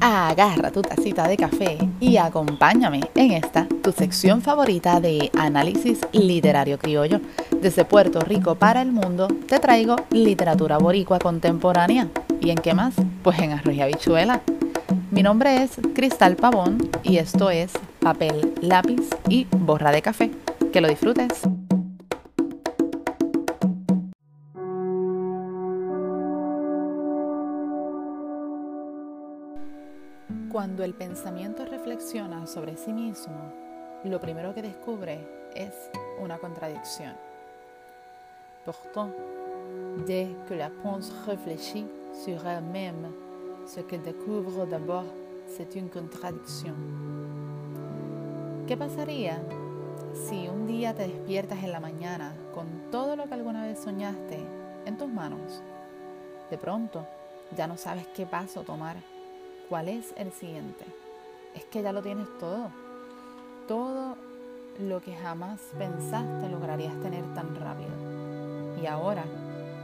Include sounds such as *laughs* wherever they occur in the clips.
Agarra tu tacita de café y acompáñame en esta, tu sección favorita de análisis literario criollo. Desde Puerto Rico para el mundo te traigo literatura boricua contemporánea. ¿Y en qué más? Pues en arroz y habichuela. Mi nombre es Cristal Pavón y esto es Papel, Lápiz y Borra de Café. Que lo disfrutes. Cuando el pensamiento reflexiona sobre sí mismo, lo primero que descubre es una contradicción. Pourtant, dès que la pensée réfléchit sur elle-même, ce qu'elle découvre d'abord, c'est une contradiction. ¿Qué pasaría si un día te despiertas en la mañana con todo lo que alguna vez soñaste en tus manos? De pronto, ya no sabes qué paso tomar ¿Cuál es el siguiente? Es que ya lo tienes todo. Todo lo que jamás pensaste lograrías tener tan rápido. Y ahora,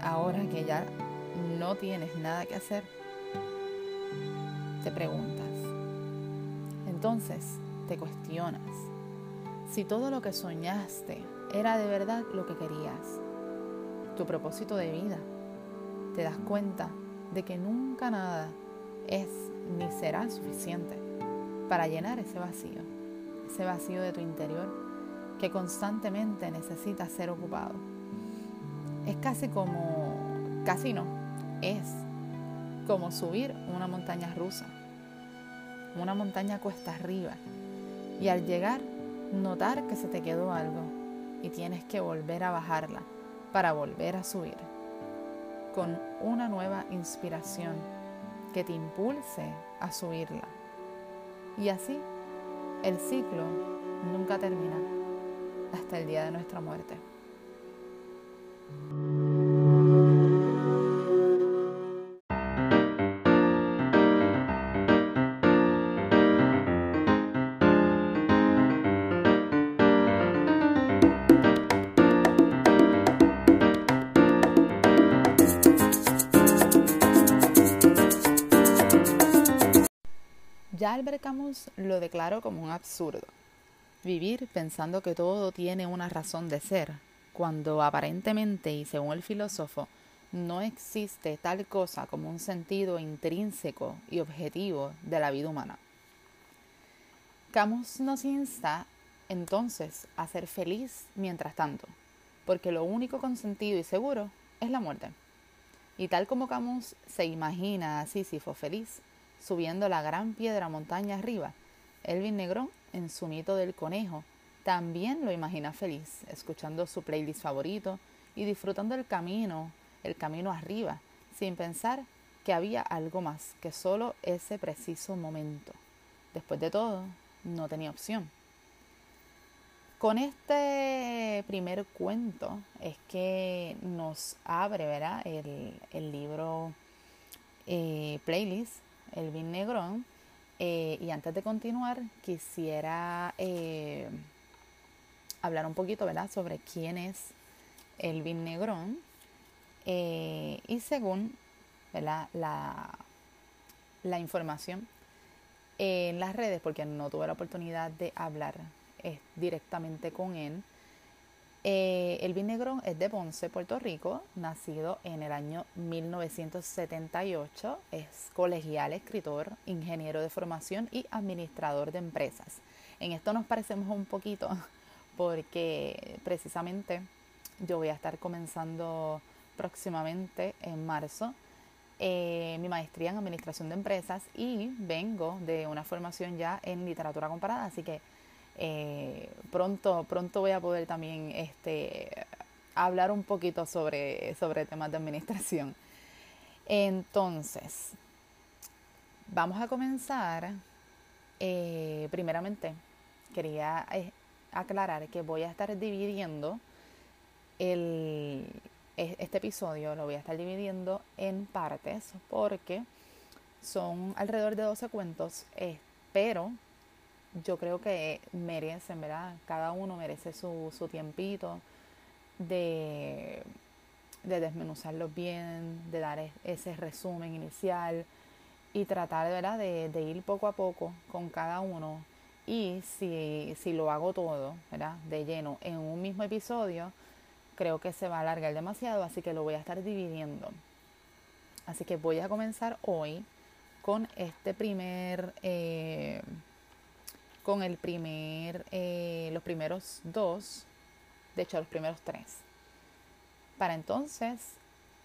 ahora que ya no tienes nada que hacer, te preguntas. Entonces te cuestionas si todo lo que soñaste era de verdad lo que querías, tu propósito de vida. Te das cuenta de que nunca nada es ni será suficiente para llenar ese vacío, ese vacío de tu interior que constantemente necesita ser ocupado. Es casi como, casi no, es como subir una montaña rusa, una montaña cuesta arriba y al llegar notar que se te quedó algo y tienes que volver a bajarla para volver a subir con una nueva inspiración que te impulse a subirla. Y así el ciclo nunca termina hasta el día de nuestra muerte. Albert Camus lo declaró como un absurdo. Vivir pensando que todo tiene una razón de ser, cuando aparentemente y según el filósofo, no existe tal cosa como un sentido intrínseco y objetivo de la vida humana. Camus nos insta entonces a ser feliz mientras tanto, porque lo único con sentido y seguro es la muerte. Y tal como Camus se imagina a Sísifo feliz, subiendo la gran piedra montaña arriba. Elvin Negrón, en su mito del conejo, también lo imagina feliz, escuchando su playlist favorito y disfrutando el camino, el camino arriba, sin pensar que había algo más que solo ese preciso momento. Después de todo, no tenía opción. Con este primer cuento es que nos abre ¿verdad? El, libro eh, Playlist Elvin Negrón. Eh, y antes de continuar, quisiera eh, hablar un poquito ¿verdad? sobre quién es Elvin Negrón. Eh, y según La, la información en las redes, porque no tuve la oportunidad de hablar directamente con él, eh, Elvin Negrón es de Ponce, Puerto Rico, nacido en el año 1978. Es colegial, escritor, ingeniero de formación y administrador de empresas. En esto nos parecemos un poquito *laughs* porque precisamente yo voy a estar comenzando próximamente en marzo eh, mi maestría en administración de empresas y vengo de una formación ya en literatura comparada, así que eh, pronto, pronto voy a poder también este, hablar un poquito sobre, sobre temas de administración. Entonces, vamos a comenzar. Eh, primeramente, quería eh, aclarar que voy a estar dividiendo el, este episodio, lo voy a estar dividiendo en partes porque son alrededor de 12 cuentos, pero yo creo que merecen, ¿verdad? Cada uno merece su, su tiempito de, de desmenuzarlos bien, de dar ese resumen inicial y tratar ¿verdad? De, de, ir poco a poco con cada uno. Y si, si lo hago todo ¿verdad? de lleno en un mismo episodio, creo que se va a alargar demasiado, así que lo voy a estar dividiendo. Así que voy a comenzar hoy con este primer, eh, con el primer, eh, los primeros dos, de hecho los primeros tres. Para entonces,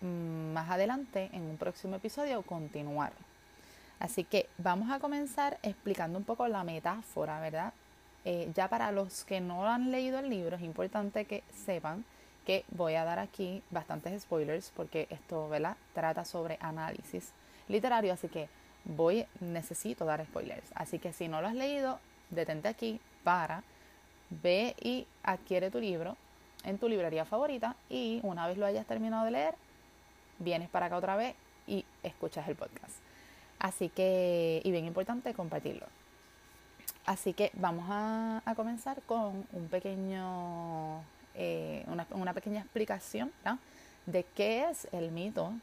mm, más adelante, en un próximo episodio, continuar. Así que vamos a comenzar explicando un poco la metáfora, ¿verdad? Eh, ya para los que no han leído el libro, es importante que sepan que voy a dar aquí bastantes spoilers porque esto, ¿verdad? Trata sobre análisis literario, así que voy, necesito dar spoilers. Así que si no lo has leído, detente aquí para, ve y adquiere tu libro en tu librería favorita y una vez lo hayas terminado de leer, vienes para acá otra vez y escuchas el podcast. Así que, y bien importante, compartirlo. Así que vamos a, comenzar con un pequeño eh, una, pequeña explicación de qué es el mito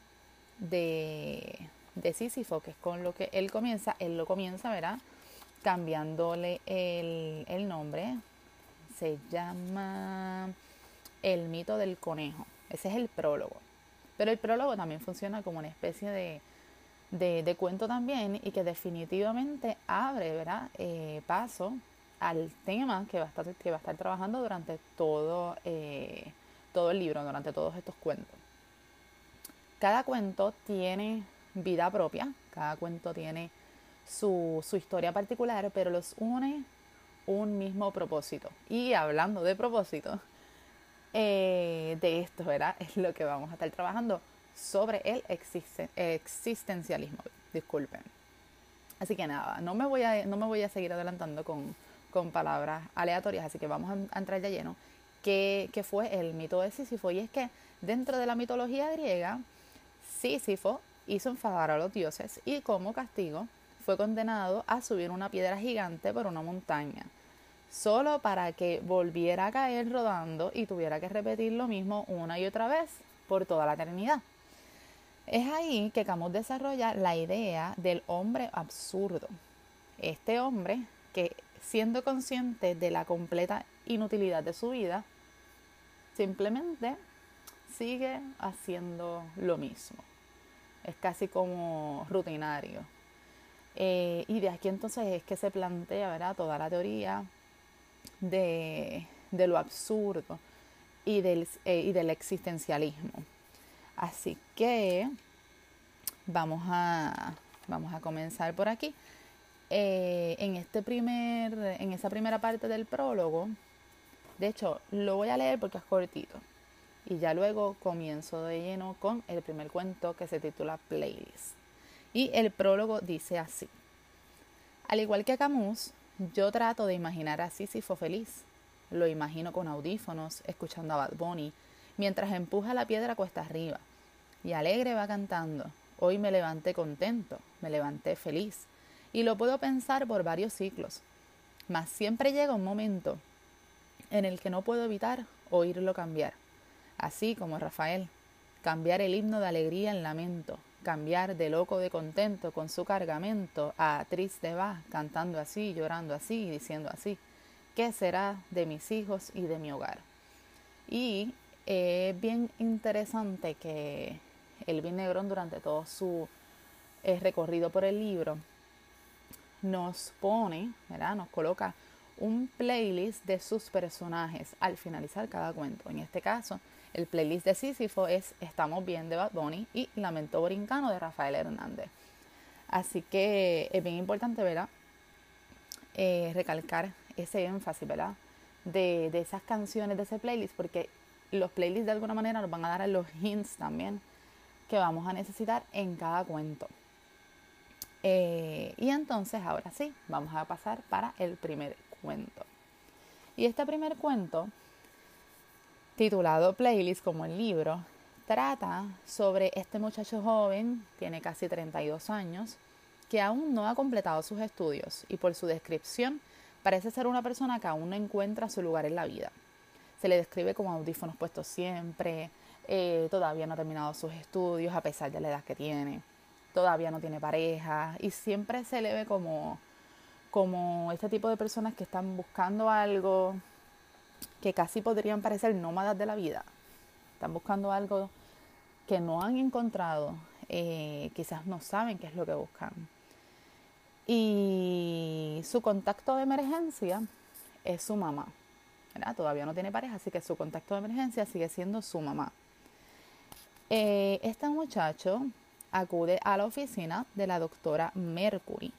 de, de Sísifo, que es con lo que él comienza. Él lo comienza, ¿verdad? Cambiándole el, el nombre. Se llama El mito del conejo. Ese es el prólogo. Pero el prólogo también funciona como una especie de, de, cuento también y que definitivamente abre ¿verdad? Eh, paso al tema que va a estar, que va a estar trabajando durante todo, eh, todo el libro, durante todos estos cuentos. Cada cuento tiene vida propia, cada cuento tiene su, su historia particular, pero los une un mismo propósito. Y hablando de propósito, eh, de esto, ¿verdad? *laughs* Es lo que vamos a estar trabajando sobre el existencialismo. Disculpen. Así que nada, no me voy a, no me voy a seguir adelantando con, con palabras aleatorias, así que vamos a entrar ya lleno, que, fue el mito de Sísifo. Y es que dentro de la mitología griega, Sísifo hizo enfadar a los dioses y como castigo fue condenado a subir una piedra gigante por una montaña, solo para que volviera a caer rodando y tuviera que repetir lo mismo una y otra vez por toda la eternidad. Es ahí que Camus desarrolla la idea del hombre absurdo. Este hombre que siendo consciente de la completa inutilidad de su vida, simplemente sigue haciendo lo mismo. Es casi como rutinario. Eh, y de aquí entonces es que se plantea ¿verdad? toda la teoría de, lo absurdo y del, eh, y del existencialismo. Así que vamos a, vamos a comenzar por aquí. Eh, en, este primer, en esa primera parte del prólogo, de hecho, lo voy a leer porque es cortito. Y ya luego comienzo de lleno con el primer cuento que se titula Playlist. Y el prólogo dice así. Al igual que Camus, yo trato de imaginar a Sísifo feliz. Lo imagino con audífonos, escuchando a Bad Bunny, mientras empuja la piedra cuesta arriba. Y alegre va cantando. Hoy me levanté contento, me levanté feliz y lo puedo pensar por varios ciclos. Mas siempre llega un momento en el que no puedo evitar oírlo cambiar. Así como Rafael, cambiar el himno de alegría en lamento, cambiar de loco de contento con su cargamento a triste va, cantando así, llorando así y diciendo así, ¿qué será de mis hijos y de mi hogar? Y es bien interesante que Elvin Negrón durante todo su eh, recorrido por el libro nos pone, ¿verdad? Nos coloca un playlist de sus personajes al finalizar cada cuento. En este caso, el playlist de Sísifo es Estamos bien de Bad Bunny y Lamento Brincano de Rafael Hernández. Así que es bien importante, ¿verdad? Eh, recalcar ese énfasis, ¿verdad? De, esas canciones de ese playlist, porque los playlists de alguna manera nos van a dar los hints también que vamos a necesitar en cada cuento. Eh, y entonces, ahora sí, vamos a pasar para el primer cuento. Y este primer cuento, titulado Playlist como el libro, trata sobre este muchacho joven, tiene casi 32 años, que aún no ha completado sus estudios y por su descripción parece ser una persona que aún no encuentra su lugar en la vida. Se le describe como audífonos puestos siempre, eh, todavía no ha terminado sus estudios a pesar de la edad que tiene todavía no tiene pareja y siempre se le ve como, como este tipo de personas que están buscando algo que casi podrían parecer nómadas de la vida. Están buscando algo que no han encontrado, eh, quizás no saben qué es lo que buscan. Y su contacto de emergencia es su mamá. Todavía no tiene pareja, así que su contacto de emergencia sigue siendo su mamá. Eh, este muchacho acude a la oficina de la doctora Mercury,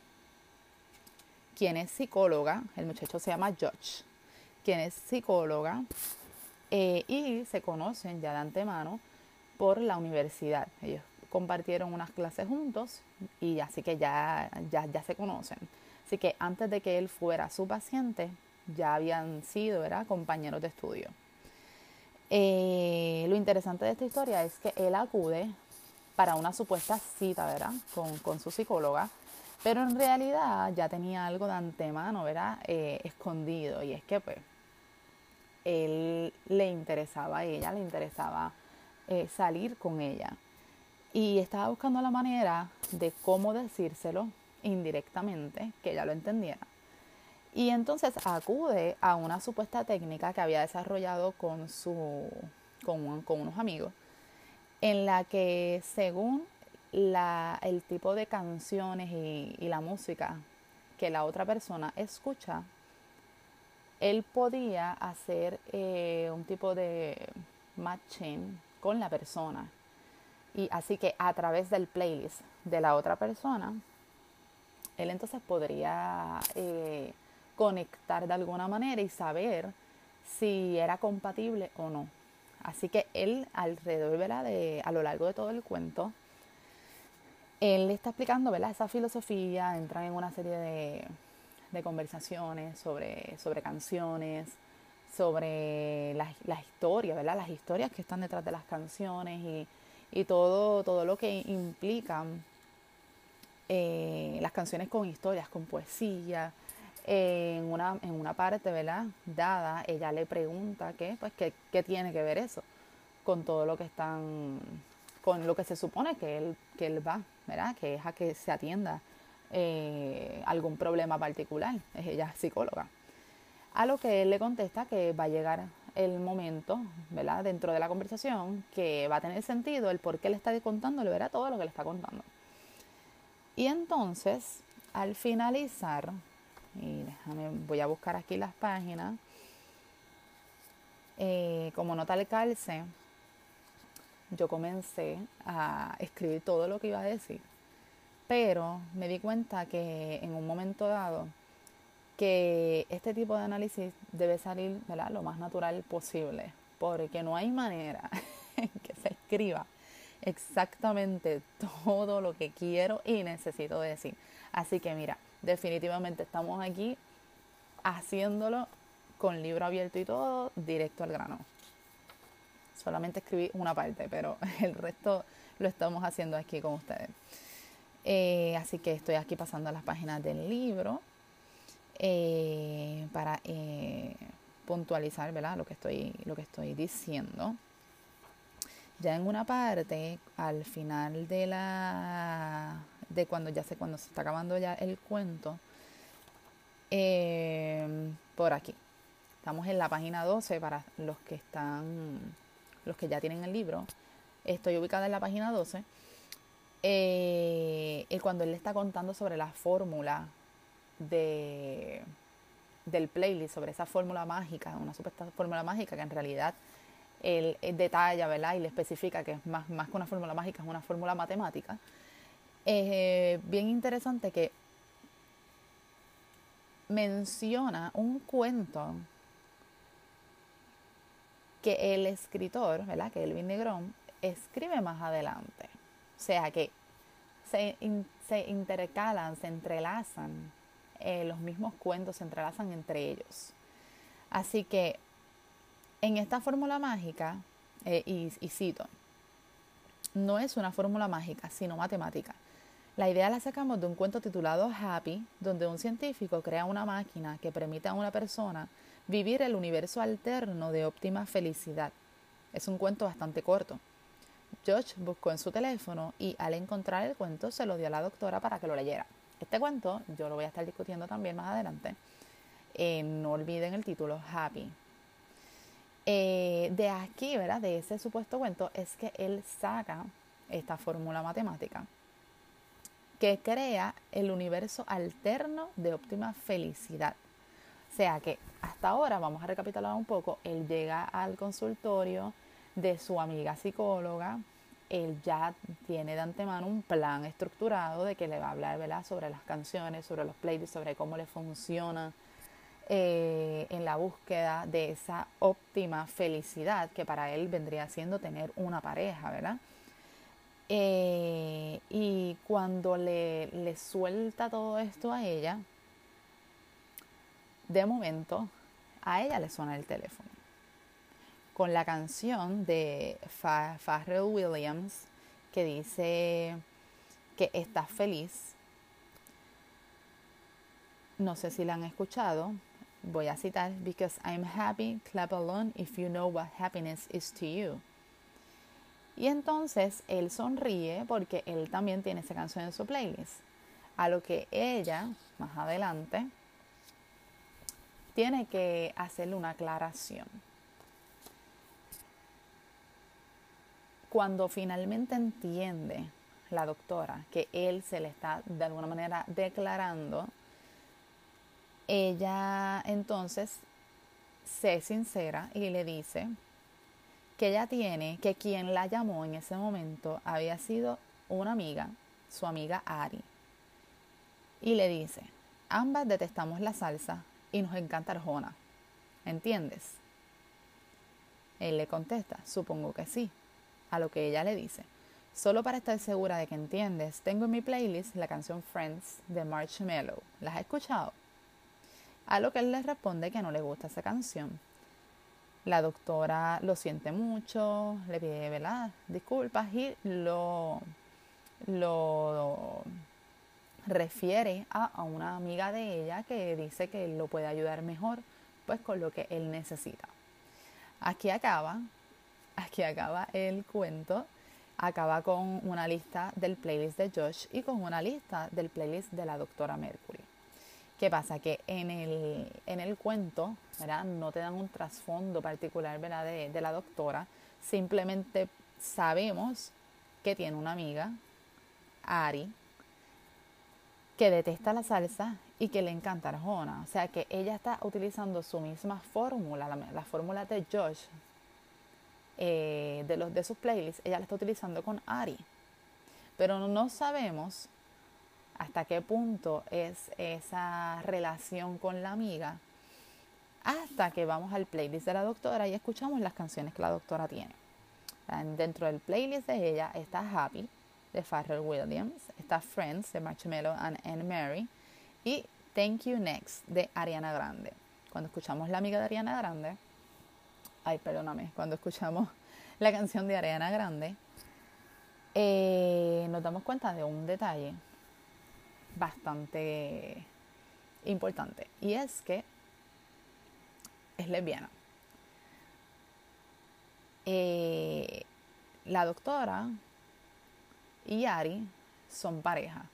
quien es psicóloga, el muchacho se llama George, quien es psicóloga eh, y se conocen ya de antemano por la universidad. Ellos compartieron unas clases juntos y así que ya, ya, ya se conocen. Así que antes de que él fuera su paciente, ya habían sido ¿verdad? compañeros de estudio. Eh, lo interesante de esta historia es que él acude para una supuesta cita, ¿verdad? Con, su psicóloga, pero en realidad ya tenía algo de antemano, ¿verdad? Eh, escondido, y es que pues él le interesaba a ella, le interesaba eh, salir con ella. Y estaba buscando la manera de cómo decírselo indirectamente, que ella lo entendiera. Y entonces acude a una supuesta técnica que había desarrollado con, su, con, con unos amigos, en la que según el tipo de canciones y, la música que la otra persona escucha, él podía hacer eh, un tipo de matching con la persona. Y así que a través del playlist de la otra persona, él entonces podría eh, conectar de alguna manera y saber si era compatible o no. Así que él alrededor, De, a lo largo de todo el cuento, él le está explicando, ¿verdad? Esa filosofía, entran en una serie de, de conversaciones sobre, sobre canciones, sobre las, historias, ¿verdad? Las historias que están detrás de las canciones y, y todo, todo lo que implican eh, las canciones con historias, con poesía, en una, en una parte, ¿verdad? Dada, ella le pregunta que, pues, ¿qué, qué tiene que ver eso con todo lo que están, con lo que se supone que él, que él va, ¿verdad? Que es a que se atienda eh, algún problema particular. Es ella psicóloga. A lo que él le contesta que va a llegar el momento, ¿verdad? Dentro de la conversación, que va a tener sentido el por qué le está contando, le verá todo lo que le está contando. Y entonces, al finalizar, y déjame, voy a buscar aquí las páginas. Eh, como nota al calce, yo comencé a escribir todo lo que iba a decir, pero me di cuenta que en un momento dado que este tipo de análisis debe salir lo más natural posible, porque no hay manera *laughs* en que se escriba exactamente todo lo que quiero y necesito decir. Así que mira, definitivamente estamos aquí haciéndolo con libro abierto y todo, directo al grano. Solamente escribí una parte, pero *laughs* el resto lo estamos haciendo aquí con ustedes. Eh, así que estoy aquí pasando las páginas del libro eh, para eh, puntualizar ¿verdad? Lo, que estoy, lo que estoy diciendo. Ya en una parte, al final de la de cuando ya sé cuando se está acabando ya el cuento, por aquí. Estamos en la página 12 para los que están, los que ya tienen el libro. Estoy ubicada en la página 12. Eh, y cuando él le está contando sobre la fórmula de, del playlist, sobre esa fórmula mágica, una supuesta fórmula mágica que en realidad él, detalla, ¿verdad? Y le especifica que es más, más que una fórmula mágica, es una fórmula matemática es eh, bien interesante que menciona un cuento que el escritor, ¿verdad? Que Elvin Negrón escribe más adelante. O sea que se, se intercalan, se entrelazan, eh, los mismos cuentos se entrelazan entre ellos. Así que en esta fórmula mágica, eh, y cito, no es una fórmula mágica, sino matemática. La idea la sacamos de un cuento titulado Happy, donde un científico crea una máquina que permite a una persona vivir el universo alterno de óptima felicidad. Es un cuento bastante corto. George buscó en su teléfono y al encontrar el cuento se lo dio a la doctora para que lo leyera. Este cuento yo lo voy a estar discutiendo también más adelante. Eh, no olviden el título Happy. Eh, de aquí, ¿verdad? De ese supuesto cuento es que él saca esta fórmula matemática que crea el universo alterno de óptima felicidad. O sea que hasta ahora, vamos a recapitular un poco, él llega al consultorio de su amiga psicóloga, él ya tiene de antemano un plan estructurado de que le va a hablar ¿verdad? sobre las canciones, sobre los playlists, sobre cómo le funciona eh, en la búsqueda de esa óptima felicidad que para él vendría siendo tener una pareja, ¿verdad? Eh, y cuando le, le suelta todo esto a ella, de momento a ella le suena el teléfono. Con la canción de Pharrell Williams que dice que está feliz. No sé si la han escuchado. Voy a citar, because I'm happy, clap along if you know what happiness is to you. Y entonces él sonríe porque él también tiene esa canción en su playlist. A lo que ella, más adelante, tiene que hacerle una aclaración. Cuando finalmente entiende la doctora que él se le está de alguna manera declarando, ella entonces se sincera y le dice que ella tiene que quien la llamó en ese momento había sido una amiga, su amiga Ari. Y le dice, ambas detestamos la salsa y nos encanta Arjona. ¿Entiendes? Él le contesta, supongo que sí. A lo que ella le dice, solo para estar segura de que entiendes, tengo en mi playlist la canción Friends de Marshmello. ¿La has escuchado? A lo que él le responde que no le gusta esa canción la doctora lo siente mucho, le pide disculpas y lo, lo refiere a, una amiga de ella que dice que lo puede ayudar mejor pues con lo que él necesita. Aquí acaba, aquí acaba el cuento, acaba con una lista del playlist de Josh y con una lista del playlist de la doctora Mercury. ¿Qué pasa? Que en el, en el cuento. No te dan un trasfondo particular. De, de la doctora. Simplemente sabemos que tiene una amiga, Ari, que detesta la salsa y que le encanta Arjona. O sea que ella está utilizando su misma fórmula, la, fórmula de Josh, eh, de, sus playlists, ella la está utilizando con Ari. Pero no sabemos hasta qué punto es esa relación con la amiga, hasta que vamos al playlist de la doctora y escuchamos las canciones que la doctora tiene. Dentro del playlist de ella está Happy de Pharrell Williams, está Friends de Marshmello and Anne Mary y Thank You Next de Ariana Grande. Cuando escuchamos la amiga de Ariana Grande, ay, perdóname, cuando escuchamos *laughs* la canción de Ariana Grande, eh, nos damos cuenta de un detalle bastante importante y es que es lesbiana. Eh, la doctora y Ari son pareja.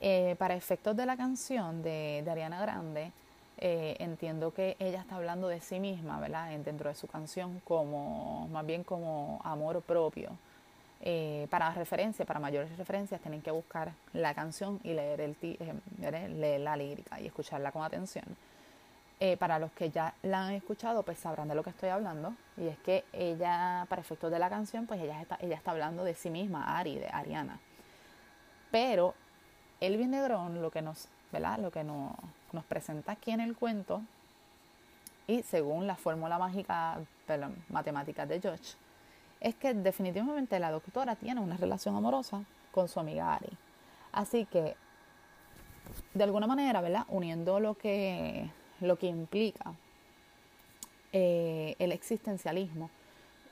Eh, para efectos de la canción de, Ariana Grande, eh, entiendo que ella está hablando de sí misma, ¿verdad? Dentro de su canción, como más bien como amor propio. Eh, para referencia, para mayores referencias, tienen que buscar la canción y leer, el leer la lírica y escucharla con atención. Eh, para los que ya la han escuchado, pues sabrán de lo que estoy hablando. Y es que ella, para efectos de la canción, pues ella está, ella está hablando de sí misma, Ari, de Ariana. Pero Elvin Negrón lo que nos, ¿verdad? Lo que nos, nos presenta aquí en el cuento, y según la fórmula mágica, perdón, matemática de George, es que definitivamente la doctora tiene una relación amorosa con su amiga Ari. Así que, de alguna manera, ¿verdad? Uniendo lo que, lo que implica eh, el existencialismo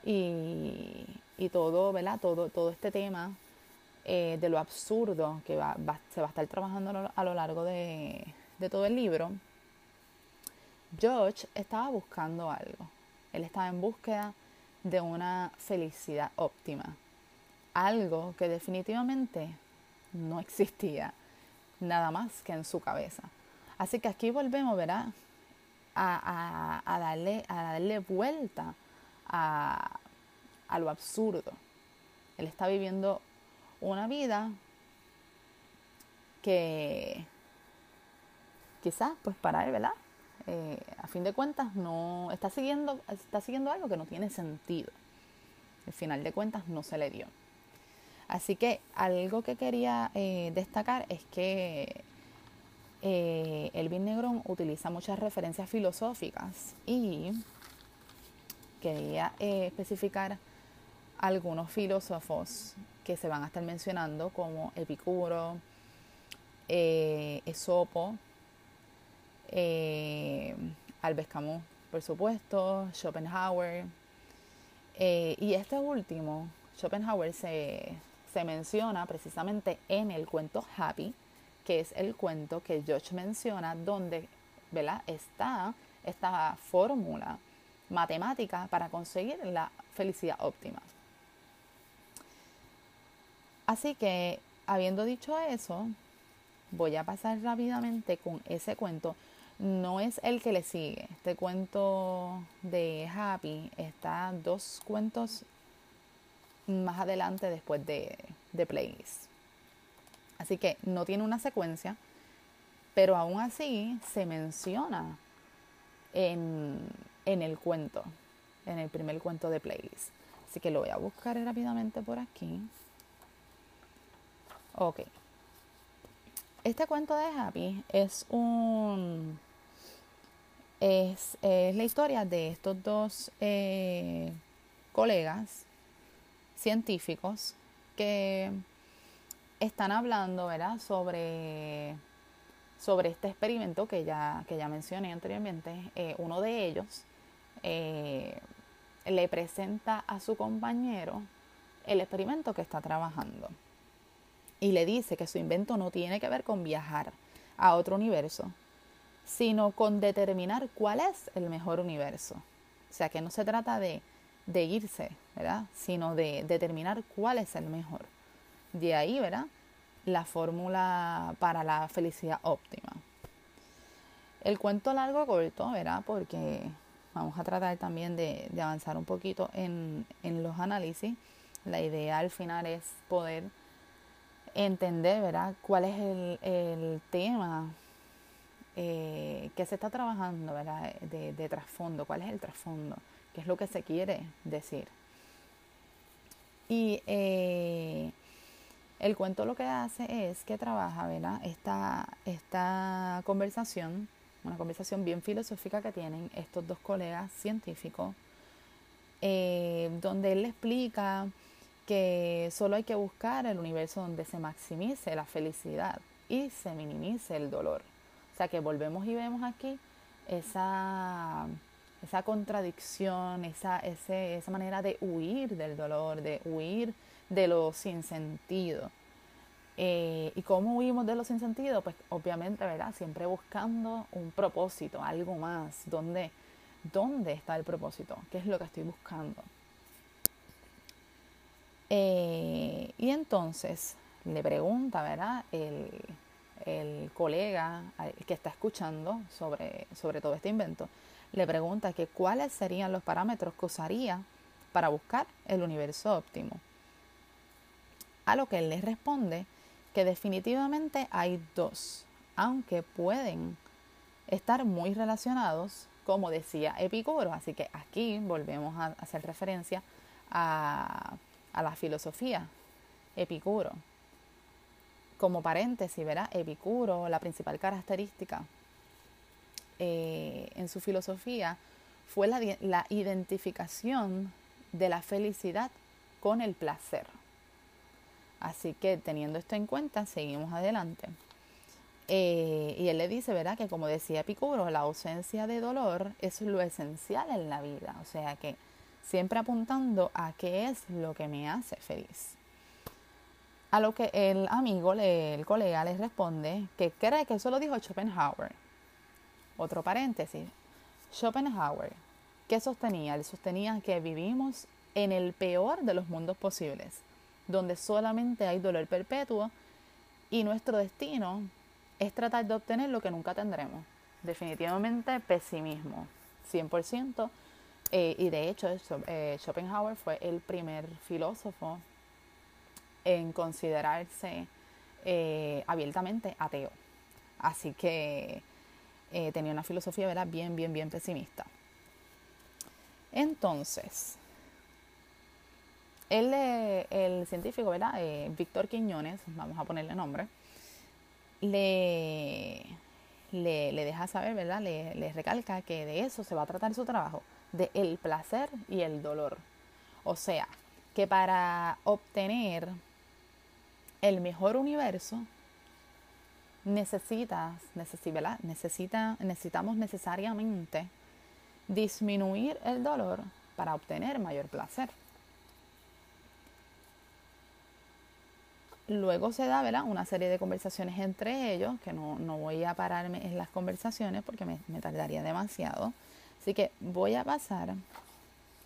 y, todo, ¿verdad? Todo, todo este tema eh, de lo absurdo que se va a estar trabajando a lo largo de, de todo el libro, George estaba buscando algo. Él estaba en búsqueda de una felicidad óptima. algo que definitivamente no existía, nada más que en su cabeza. Así que aquí volvemos, ¿verdad? A, darle, a darle vuelta a, lo absurdo. Él está viviendo una vida que quizás, pues para él, ¿verdad? Eh, a fin de cuentas no está siguiendo, está siguiendo algo que no tiene sentido. Al final de cuentas no se le dio. Así que algo que quería eh, destacar es que eh, Elvin Negrón utiliza muchas referencias filosóficas y quería eh, especificar algunos filósofos que se van a estar mencionando como Epicuro, Esopo, eh, Camus, por supuesto, Schopenhauer. Eh, y este último, Schopenhauer, se, se menciona precisamente en el cuento Happy, que es el cuento que George menciona, donde está esta fórmula matemática para conseguir la felicidad óptima. Así que, habiendo dicho eso, voy a pasar rápidamente con ese cuento no es el que le sigue. Este cuento de Happy está dos cuentos más adelante después de, de Playlist. Así que no tiene una secuencia, pero aún así se menciona en, en el cuento, en el primer cuento de Playlist. Así que lo voy a buscar rápidamente por aquí. Ok. Este cuento de Happy es un es, la historia de estos dos eh, colegas científicos que están hablando ¿verdad? Sobre, sobre este experimento que ya, que ya mencioné anteriormente. Eh, uno de ellos eh, le presenta a su compañero el experimento que está trabajando y le dice que su invento no tiene que ver con viajar a otro universo, sino con determinar cuál es el mejor universo. O sea, que no se trata de, de irse, ¿verdad? Sino de determinar cuál es el mejor. De ahí, ¿verdad? La fórmula para la felicidad óptima. El cuento largo corto, ¿verdad? Porque vamos a tratar también de, avanzar un poquito en, en, los análisis. La idea al final es poder entender, ¿verdad? Cuál es el, el tema eh, que se está trabajando ¿verdad? De, trasfondo, cuál es el trasfondo, qué es lo que se quiere decir. Y eh, el cuento lo que hace es que trabaja ¿verdad? Esta, esta conversación, una conversación bien filosófica que tienen estos dos colegas científicos, eh, donde él le explica que solo hay que buscar el universo donde se maximice la felicidad y se minimice el dolor sea que volvemos y vemos aquí esa, esa contradicción, esa, esa manera de huir del dolor, de huir de lo sin sentido. Eh, ¿Y cómo huimos de lo sin sentido? Pues obviamente, ¿verdad? Siempre buscando un propósito, algo más. ¿Dónde, dónde está el propósito? ¿Qué es lo que estoy buscando? Eh, y entonces le pregunta, ¿verdad? El, el colega que está escuchando sobre, sobre todo este invento, le pregunta que cuáles serían los parámetros que usaría para buscar el universo óptimo. A lo que él le responde que definitivamente hay dos, aunque pueden estar muy relacionados, como decía Epicuro. Así que aquí volvemos a hacer referencia a, a la filosofía Epicuro como paréntesis, ¿verdad? Epicuro, la principal característica eh, en su filosofía fue la, la, identificación de la felicidad con el placer. Así que teniendo esto en cuenta, seguimos adelante. Eh, y él le dice, ¿verdad? Que como decía Epicuro, la ausencia de dolor es lo esencial en la vida. O sea que siempre apuntando a qué es lo que me hace feliz. A lo que el amigo, el colega, le responde que cree que eso lo dijo Schopenhauer. Otro paréntesis. Schopenhauer, ¿qué sostenía? Él sostenía que vivimos en el peor de los mundos posibles, donde solamente hay dolor perpetuo y nuestro destino es tratar de obtener lo que nunca tendremos. Definitivamente pesimismo, 100%. Eh, y de hecho, eh, Schopenhauer fue el primer filósofo en considerarse eh, abiertamente ateo. Así que tenía una filosofía ¿verdad? bien, bien, bien pesimista. Entonces, él, el científico, ¿verdad? Víctor Quiñones, vamos a ponerle nombre, le, le, deja saber, ¿verdad? Le, le, recalca que de eso se va a tratar su trabajo, de el placer y el dolor. O sea, que para obtener el mejor universo necesitas, ¿verdad? Necesita, necesitamos necesariamente disminuir el dolor para obtener mayor placer. Luego se da una serie de conversaciones entre ellos, que no, voy a pararme en las conversaciones porque me, tardaría demasiado. Así que voy a pasar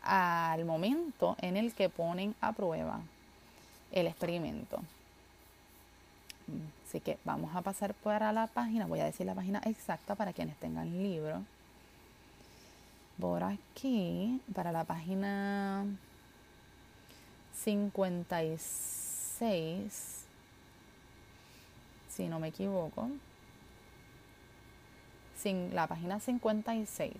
al momento en el que ponen a prueba el experimento. Así que vamos a pasar para la página, voy a decir la página exacta para quienes tengan el libro. Por aquí, para la página 56 si no me equivoco, sin la página 56.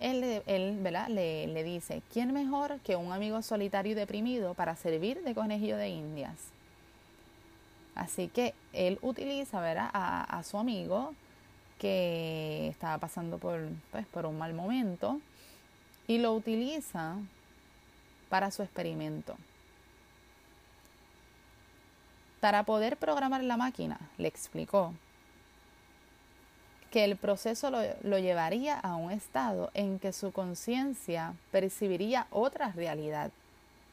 Él, él ¿verdad? Le, le, dice, ¿quién mejor que un amigo solitario y deprimido para servir de conejillo de indias? Así que él utiliza ¿verdad? A, a su amigo que estaba pasando por, pues, por un mal momento y lo utiliza para su experimento. Para poder programar la máquina, le explicó que el proceso lo, llevaría a un estado en que su conciencia percibiría otra realidad,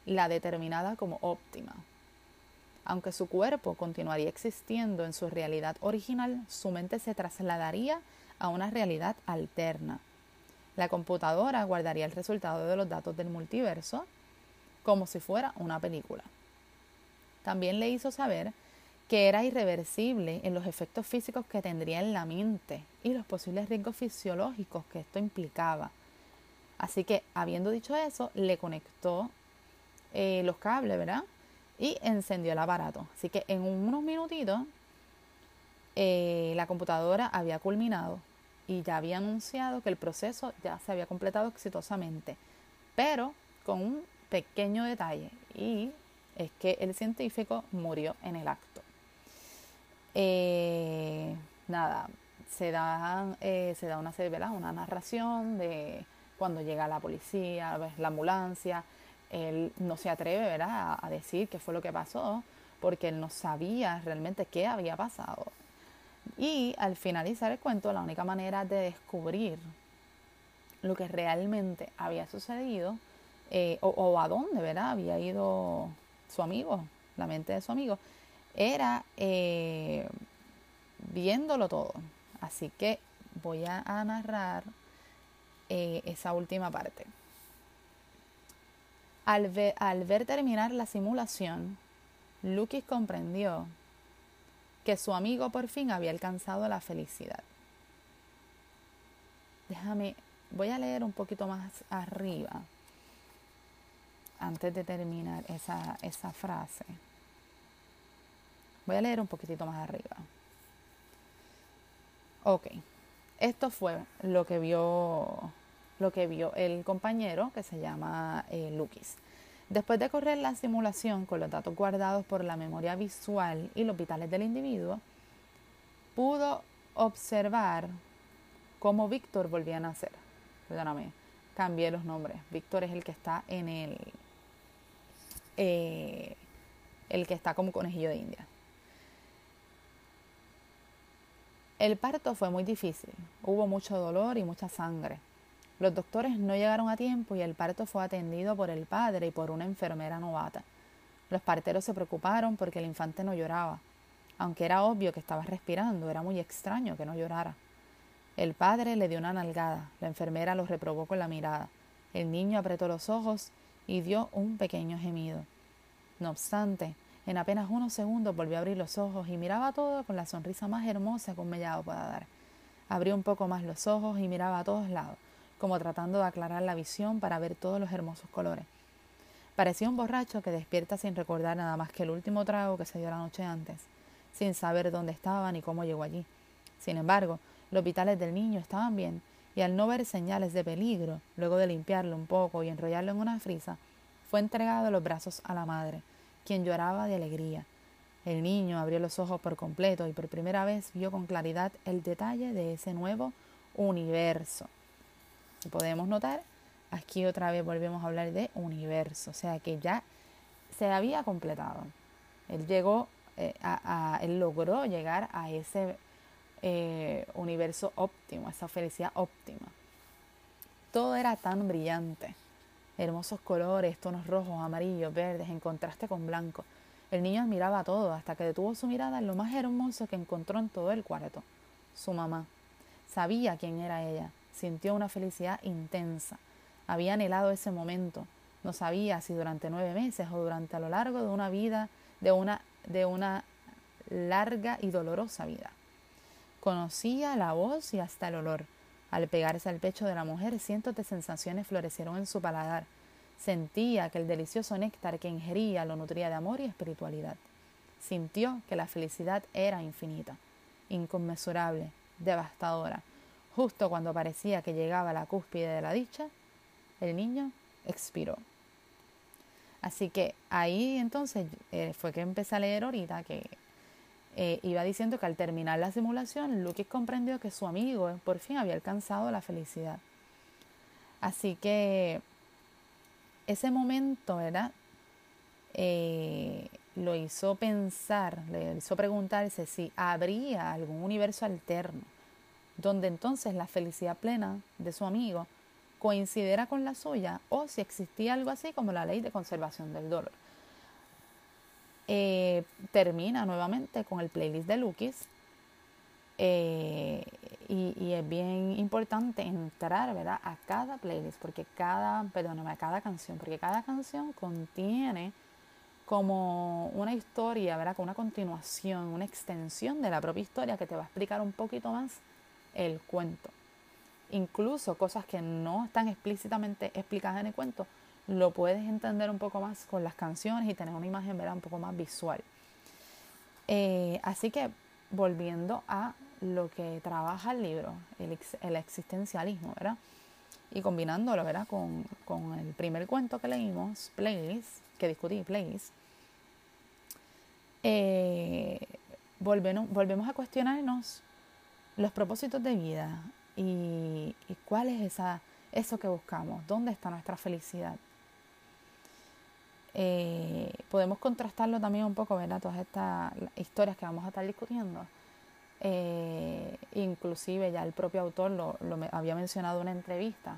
la determinada como óptima. Aunque su cuerpo continuaría existiendo en su realidad original, su mente se trasladaría a una realidad alterna. La computadora guardaría el resultado de los datos del multiverso como si fuera una película. También le hizo saber que era irreversible en los efectos físicos que tendría en la mente y los posibles riesgos fisiológicos que esto implicaba. Así que, habiendo dicho eso, le conectó eh, los cables, ¿verdad? Y encendió el aparato. Así que en unos minutitos eh, la computadora había culminado y ya había anunciado que el proceso ya se había completado exitosamente, pero con un pequeño detalle y es que el científico murió en el acto. Eh, nada, se da, eh, se da una, una narración de cuando llega la policía, la ambulancia, él no se atreve ¿verdad? A, decir qué fue lo que pasó, porque él no sabía realmente qué había pasado. Y al finalizar el cuento, la única manera de descubrir lo que realmente había sucedido eh, o, o, a dónde ¿verdad? había ido su amigo, la mente de su amigo, era eh, viéndolo todo. Así que voy a, narrar eh, esa última parte. Al ver, al ver terminar la simulación, Lukis comprendió que su amigo por fin había alcanzado la felicidad. Déjame, voy a leer un poquito más arriba antes de terminar esa, esa frase. Voy a leer un poquitito más arriba. Ok, esto fue lo que vio, lo que vio el compañero que se llama eh, Lukis. Después de correr la simulación con los datos guardados por la memoria visual y los vitales del individuo, pudo observar cómo Víctor volvía a nacer. Perdóname, cambié los nombres. Víctor es el que está en el, eh, el que está como conejillo de India. El parto fue muy difícil, hubo mucho dolor y mucha sangre. Los doctores no llegaron a tiempo y el parto fue atendido por el padre y por una enfermera novata. Los parteros se preocuparon porque el infante no lloraba. Aunque era obvio que estaba respirando, era muy extraño que no llorara. El padre le dio una nalgada, la enfermera lo reprobó con la mirada. El niño apretó los ojos y dio un pequeño gemido. No obstante, en apenas unos segundos volvió a abrir los ojos y miraba todo con la sonrisa más hermosa que un mellado pueda dar. Abrió un poco más los ojos y miraba a todos lados, como tratando de aclarar la visión para ver todos los hermosos colores. Parecía un borracho que despierta sin recordar nada más que el último trago que se dio la noche antes, sin saber dónde estaba ni cómo llegó allí. Sin embargo, los vitales del niño estaban bien, y al no ver señales de peligro, luego de limpiarlo un poco y enrollarlo en una frisa, fue entregado a los brazos a la madre, quien lloraba de alegría. El niño abrió los ojos por completo y por primera vez vio con claridad el detalle de ese nuevo universo. Si podemos notar, aquí otra vez volvemos a hablar de universo, o sea que ya se había completado. Él llegó, eh, a, él logró llegar a ese eh, universo óptimo, esa felicidad óptima. Todo era tan brillante hermosos colores, tonos rojos, amarillos, verdes, en contraste con blanco. El niño admiraba todo hasta que detuvo su mirada en lo más hermoso que encontró en todo el cuarto, su mamá. Sabía quién era ella, sintió una felicidad intensa. Había anhelado ese momento. No sabía si durante nueve meses o durante a lo largo de una vida, de una, de una larga y dolorosa vida. Conocía la voz y hasta el olor. Al pegarse al pecho de la mujer, cientos de sensaciones florecieron en su paladar. Sentía que el delicioso néctar que ingería lo nutría de amor y espiritualidad. Sintió que la felicidad era infinita, inconmensurable, devastadora. Justo cuando parecía que llegaba la cúspide de la dicha, el niño expiró. Así que ahí entonces eh, fue que empecé a leer ahorita que eh, iba diciendo que al terminar la simulación, Lucas comprendió que su amigo por fin había alcanzado la felicidad. Así que ese momento, ¿verdad? Eh, lo hizo pensar, le hizo preguntarse si habría algún universo alterno, donde entonces la felicidad plena de su amigo coincidiera con la suya o si existía algo así como la ley de conservación del dolor. Eh, termina nuevamente con el playlist de Lukis. Eh, y, es bien importante entrar ¿verdad? a cada playlist, porque cada, perdóname, cada canción, porque cada canción contiene como una historia, ¿verdad? Con una continuación, una extensión de la propia historia que te va a explicar un poquito más el cuento. Incluso cosas que no están explícitamente explicadas en el cuento, lo puedes entender un poco más con las canciones y tener una imagen ¿verdad? un poco más visual. Eh, así que volviendo a lo que trabaja el libro, el, existencialismo, ¿verdad? Y combinándolo, ¿verdad? Con, con, el primer cuento que leímos, Playlist, que discutí, Playlist, eh, volvemos, volvemos a cuestionarnos los propósitos de vida y, y cuál es esa, eso que buscamos, dónde está nuestra felicidad. Eh, podemos contrastarlo también un poco, ¿verdad? Todas estas historias que vamos a estar discutiendo. Eh, inclusive ya el propio autor lo, había mencionado en una entrevista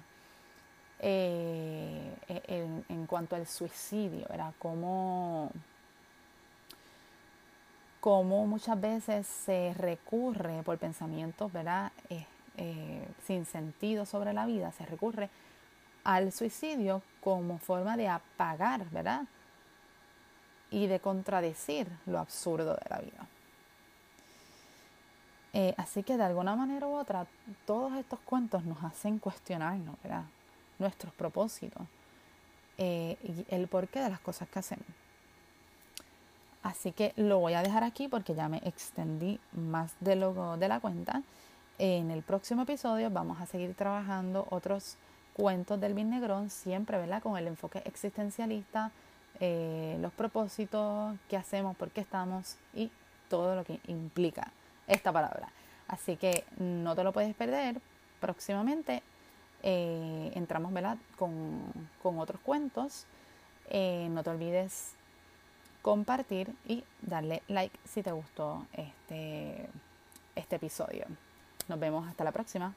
eh, en, cuanto al suicidio, ¿verdad? Como, como muchas veces se recurre por pensamientos, ¿verdad? sin sentido sobre la vida, se recurre al suicidio como forma de apagar, ¿verdad? Y de contradecir lo absurdo de la vida. Eh, así que de alguna manera u otra, todos estos cuentos nos hacen cuestionarnos, ¿verdad? Nuestros propósitos eh, y el porqué de las cosas que hacemos. Así que lo voy a dejar aquí porque ya me extendí más de lo de la cuenta. En el próximo episodio vamos a seguir trabajando otros cuentos del Negrón, siempre, ¿verdad? Con el enfoque existencialista, eh, los propósitos, qué hacemos, por qué estamos y todo lo que implica esta palabra. Así que no te lo puedes perder. Próximamente eh, entramos, ¿verdad? Con, con otros cuentos. Eh, no te olvides compartir y darle like si te gustó este, este episodio. Nos vemos hasta la próxima.